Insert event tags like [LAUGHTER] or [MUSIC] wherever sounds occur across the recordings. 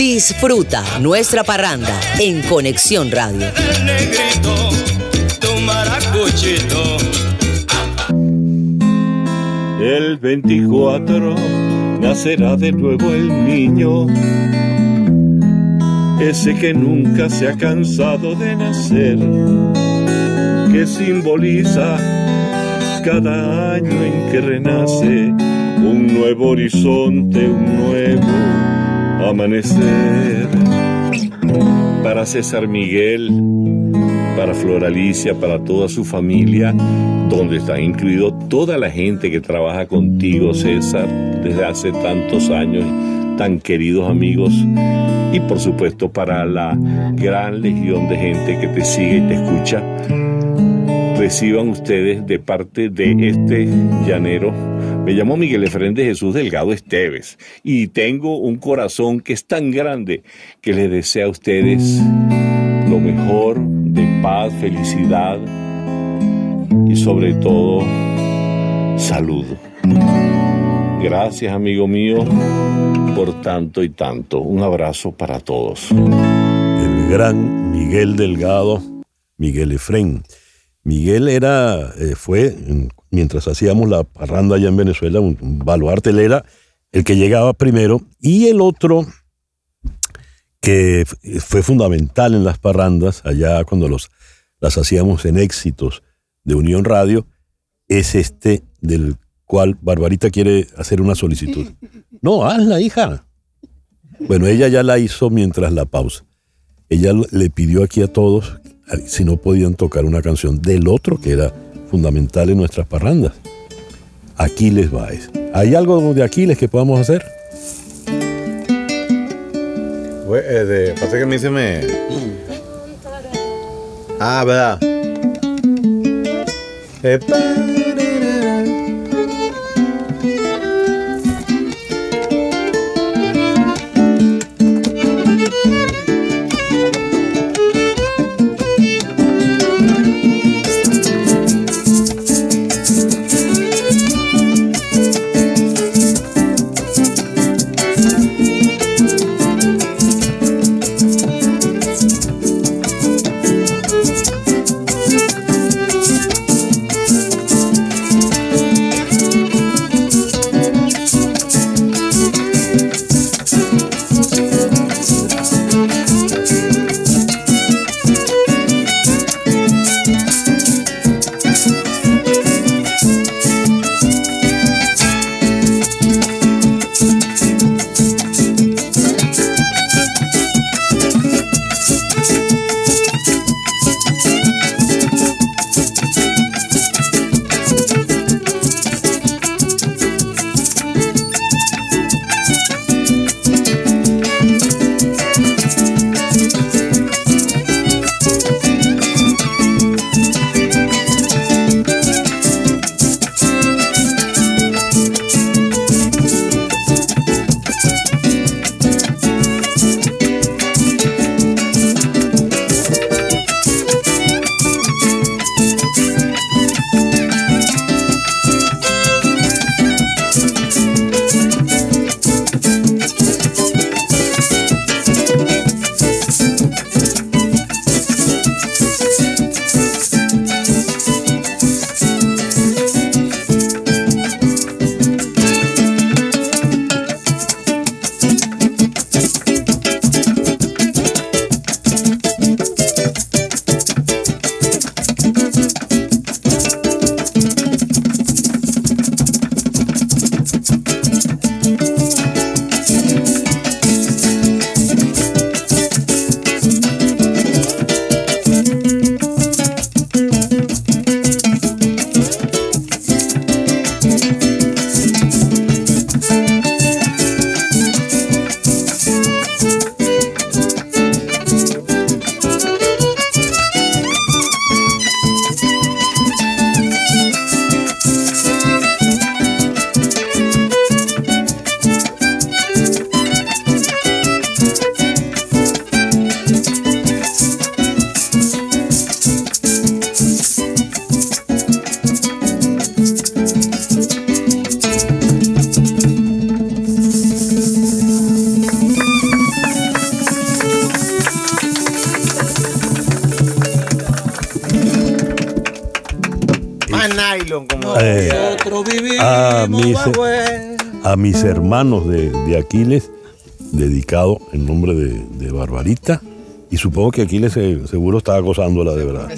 Disfruta nuestra parranda en Conexión Radio. El negrito, tu maracuchito. El 24 nacerá de nuevo el niño, ese que nunca se ha cansado de nacer, que simboliza cada año en que renace un nuevo horizonte, un nuevo amanecer. Para César Miguel, para Flor Alicia, para toda su familia, donde está incluido toda la gente que trabaja contigo, César, desde hace tantos años, tan queridos amigos, y por supuesto para la gran legión de gente que te sigue y te escucha. Reciban ustedes de parte de este llanero me llamo Miguel Efrén de Jesús Delgado Esteves y tengo un corazón que es tan grande que les desea a ustedes lo mejor de paz, felicidad y sobre todo salud. Gracias amigo mío por tanto y tanto. Un abrazo para todos. El gran Miguel Delgado, Miguel Efrén. Miguel era, eh, fue, mientras hacíamos la parranda allá en Venezuela, un, un baluarte, él era el que llegaba primero y el otro que fue fundamental en las parrandas, allá cuando los, las hacíamos en éxitos de Unión Radio, es este del cual Barbarita quiere hacer una solicitud. [LAUGHS] No, hazla, hija. Bueno, ella ya la hizo mientras la pausa. Ella le pidió aquí a todos si no podían tocar una canción del otro que era fundamental en nuestras parrandas. Aquiles Baez. ¿Hay algo de Aquiles que podamos hacer? Eh, pasa que a mí se me. Ah, ¿verdad? Eh, a mis hermanos de, de Aquiles, dedicado en nombre de, de Barbarita. Y supongo que Aquiles se- seguro estaba gozándola de verdad.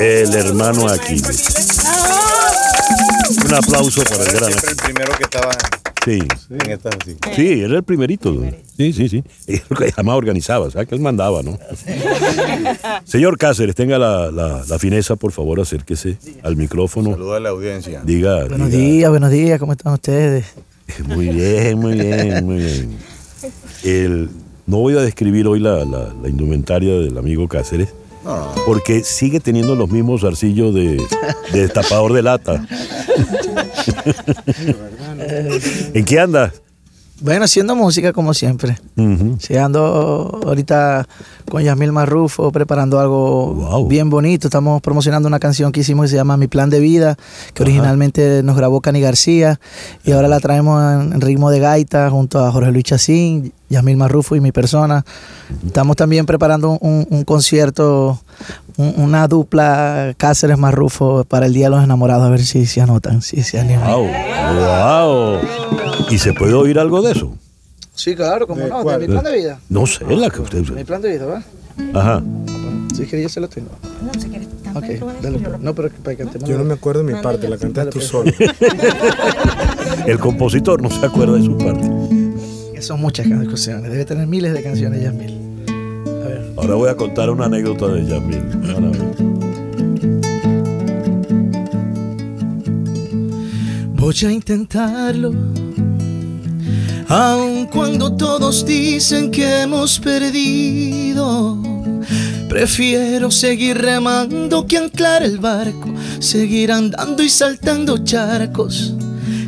El hermano Aquiles. Un aplauso para el gran Siempre el primero que estaba Sí, en esta así. sí, era el primerito. Sí, sí, sí. Él Además organizaba, o sea, que él mandaba, ¿no? Señor Cáceres, tenga la, la- la fineza, por favor, acérquese al micrófono. Saluda a la audiencia. Diga, Buenos diga. días, buenos días, ¿cómo están ustedes? [LAUGHS] Muy bien, muy bien, muy bien. El- no voy a describir hoy la, la- la indumentaria del amigo Cáceres, No, porque sigue teniendo los mismos zarcillos de, de destapador de lata. [LAUGHS] ¿En qué andas? Bueno, haciendo música como siempre. Sí, ando ahorita con Yasmil Marrufo preparando algo Wow. bien bonito. Estamos promocionando una canción que hicimos que se llama Mi Plan de Vida, que originalmente nos grabó Cani García y ahora la traemos en ritmo de gaita junto a Jorge Luis Chacín, Yasmil Marrufo y mi persona. Estamos también preparando un, un concierto, una dupla Cáceres Marrufo para el Día de los Enamorados, a ver si se anotan, si se animan. Wow, wow. ¿Y se puede oír algo de eso? Sí, claro, como no, de mi plan de vida. No sé, la que usted. Mi plan de vida, ¿va? Ajá. Si quieres, yo se lo tengo. No, si quieres, Ok, dale. pues. No, pero para que. Yo no me acuerdo de mi parte, la cantas tú solo. [LAUGHS] El compositor no se acuerda de su parte. Son muchas canciones. Debe tener miles de canciones, Yasmil. A ver. Ahora voy a contar una anécdota de ver. Voy a intentarlo. Aun cuando todos dicen que hemos perdido. Prefiero seguir remando que anclar el barco. Seguir andando y saltando charcos.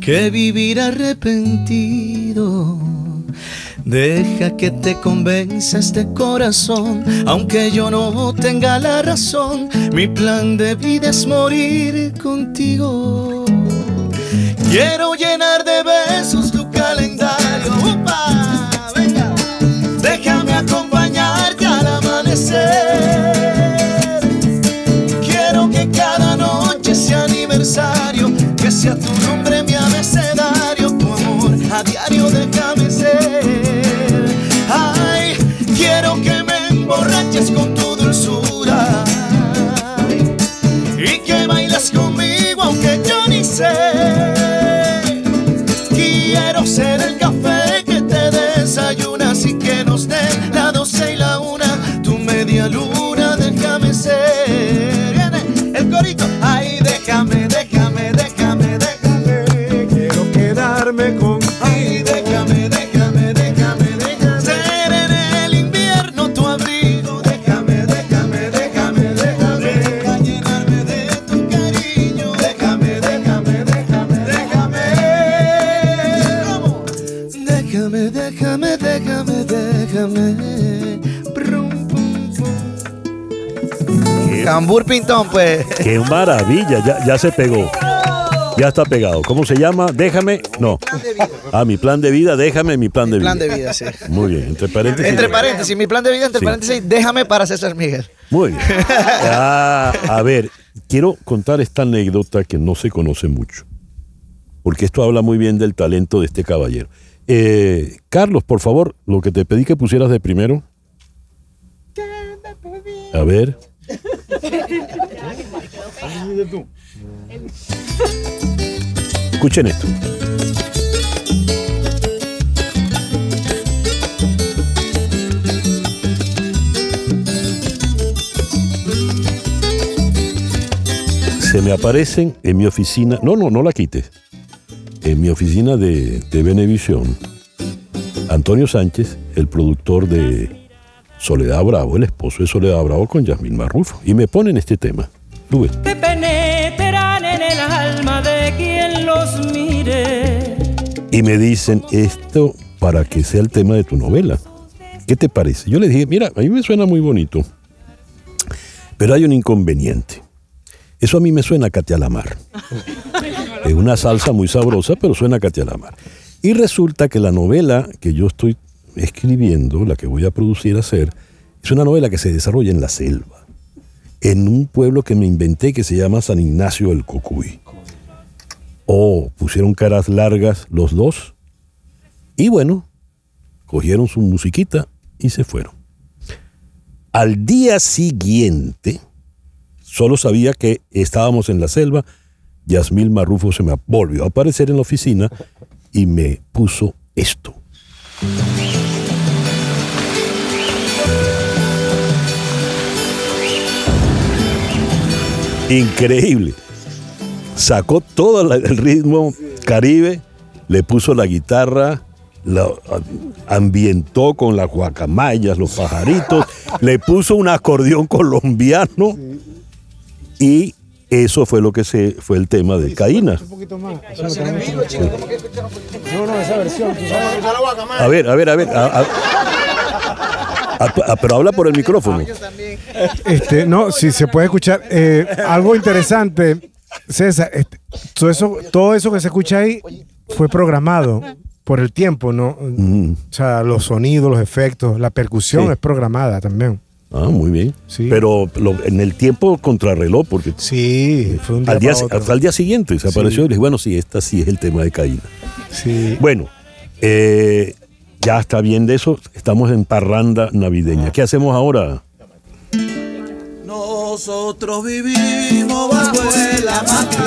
Que vivir arrepentido. Deja que te convenza este corazón, aunque yo no tenga la razón. Mi plan de vida es morir contigo. Quiero llenar de besos tu calendario. ¡Upa! Venga. Déjame acompañarte al amanecer. Quiero que cada noche sea aniversario, que sea tu nombre mi abecedario, tu amor a diario déjame Cambur Pintón, pues. ¡Qué maravilla! Ya, ya se pegó. Ya está pegado. ¿Cómo se llama? Déjame. No. Ah, mi plan de vida, déjame mi plan de vida. Plan de vida, sí. Muy bien, entre paréntesis. Entre paréntesis, mi plan de vida, entre Sí. paréntesis, déjame para César Miguel. Muy bien. Ah, a ver, quiero contar esta anécdota que no se conoce mucho, porque esto habla muy bien del talento de este caballero. Eh, Carlos, por favor, lo que te pedí que pusieras de primero. A ver. Escuchen esto. Se me aparecen en mi oficina. No, no, no la quites. En mi oficina de, de Venevisión, Antonio Sánchez, el productor de Soledad Bravo, el esposo de Soledad Bravo con Yasmín Marrufo. Y me ponen este tema. Tú ves. que penetran en el alma de quien los mire. Y me dicen esto para que sea el tema de tu novela. ¿Qué te parece? Yo les dije, mira, a mí me suena muy bonito, pero hay un inconveniente. Eso a mí me suena a Katia Lamar. Es una salsa muy sabrosa, pero suena a Katia Lamar. Y resulta que la novela que yo estoy escribiendo, la que voy a producir, hacer, es una novela que se desarrolla en la selva, en un pueblo que me inventé que se llama San Ignacio del Cocuy. Oh, pusieron caras largas los dos. Y bueno, cogieron su musiquita y se fueron. Al día siguiente, solo sabía que estábamos en la selva. Yasmil Marrufo se me volvió a aparecer en la oficina y me puso esto. Increíble. Sacó todo la- el ritmo caribe, le puso la guitarra, la ambientó con las guacamayas, los pajaritos, le puso un acordeón colombiano y eso fue lo que se fue el tema de Caína. Un poquito más. No, no, esa versión. tú sabes. A ver, a ver, a ver. a- a- a- a- pero habla por el micrófono. Este, no, si se puede escuchar. eh, algo interesante, César, este, todo, eso, todo eso que se escucha ahí fue programado por el tiempo, ¿no? Mm, O sea, los sonidos, los efectos, la percusión Sí. es programada también. Ah, muy bien. Sí. Pero lo- en el tiempo contrarreloj, porque Sí, fue un día al día, hasta el día siguiente se apareció y le dije, bueno, sí, esta sí es el tema de Caína. Sí. Bueno, eh, ya está bien de eso. Estamos en parranda navideña. ¿Qué hacemos ahora? Nosotros vivimos bajo la matica.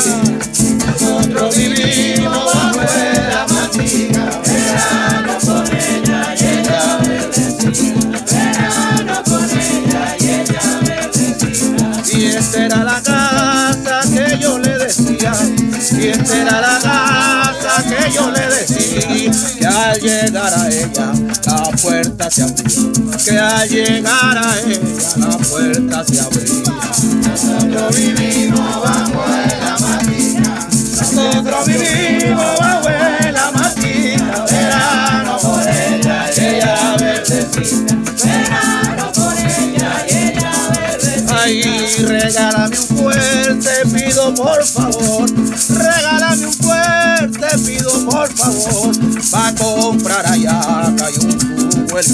Nosotros vivimos bajo la matica. Verano con ella y ella verdecita. Verano con ella y ella verdecita. Y esta era la ella la puerta se abrió. Que al llegar a ella la puerta se abría. Nosotros vivimos bajo la matica. Nosotros vivimos bajo la matica. Verano por ella y ella verdecita. Verano por ella y ella verdecita. Ay, regálame un fuerte, pido por favor. Regálame por favor. Pa' comprar allá, hay un jugo el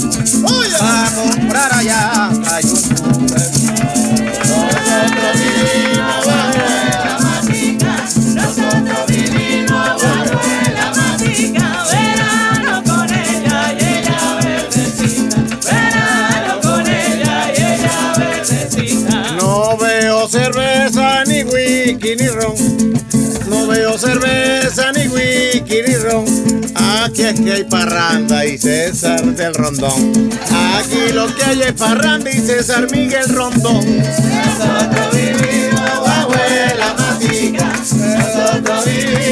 Pa' comprar allá, hay un jugo el nosotros vivimos bajo la matica, nosotros vivimos bajo la matica, verano con ella y ella verdecita, verano con ella y ella verdecita. No veo cerveza, ni whisky, ni ron, no veo cerveza, Aquí es que hay parranda y César del Rondón. Aquí lo que hay es parranda y César Miguel Rondón. Nosotros vivimos bajo la matica. Nosotros vivimos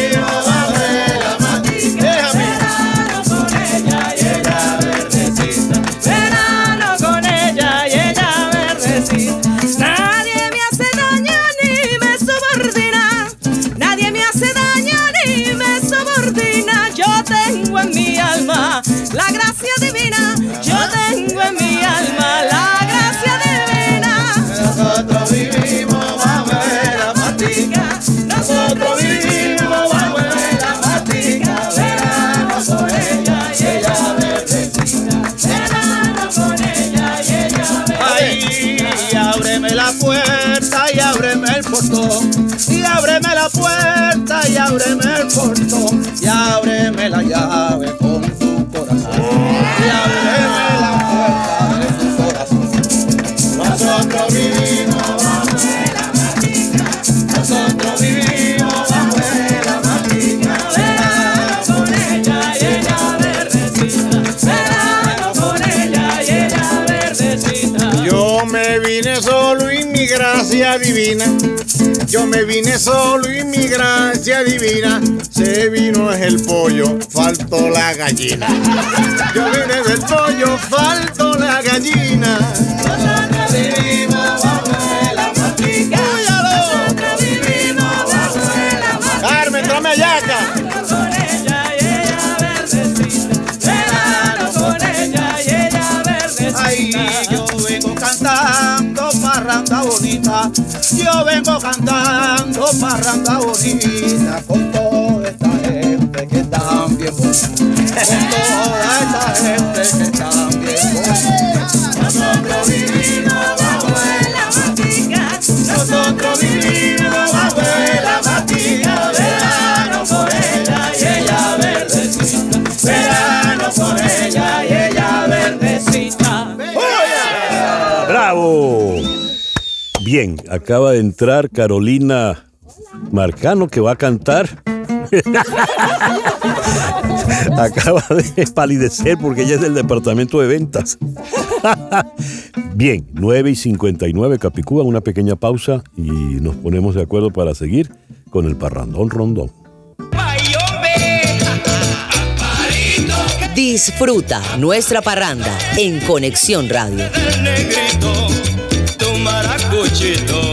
ábreme la puerta y ábreme el portón. Y ábreme la gracia divina. Yo me vine solo y mi gracia divina. Se vino el pollo, faltó la gallina. Yo vine del pollo, faltó la gallina. Yo vengo cantando parranda bonita con toda esta gente que está bien bonita. Acaba de entrar Carolina Marcano que va a cantar. [LAUGHS] acaba de palidecer porque ella es del departamento de ventas. [LAUGHS] Bien, 9 y 59 Capicúa, una pequeña pausa y nos ponemos de acuerdo para seguir con el parrandón rondón. Disfruta nuestra parranda en Conexión Radio. El negrito, tu maracuchito.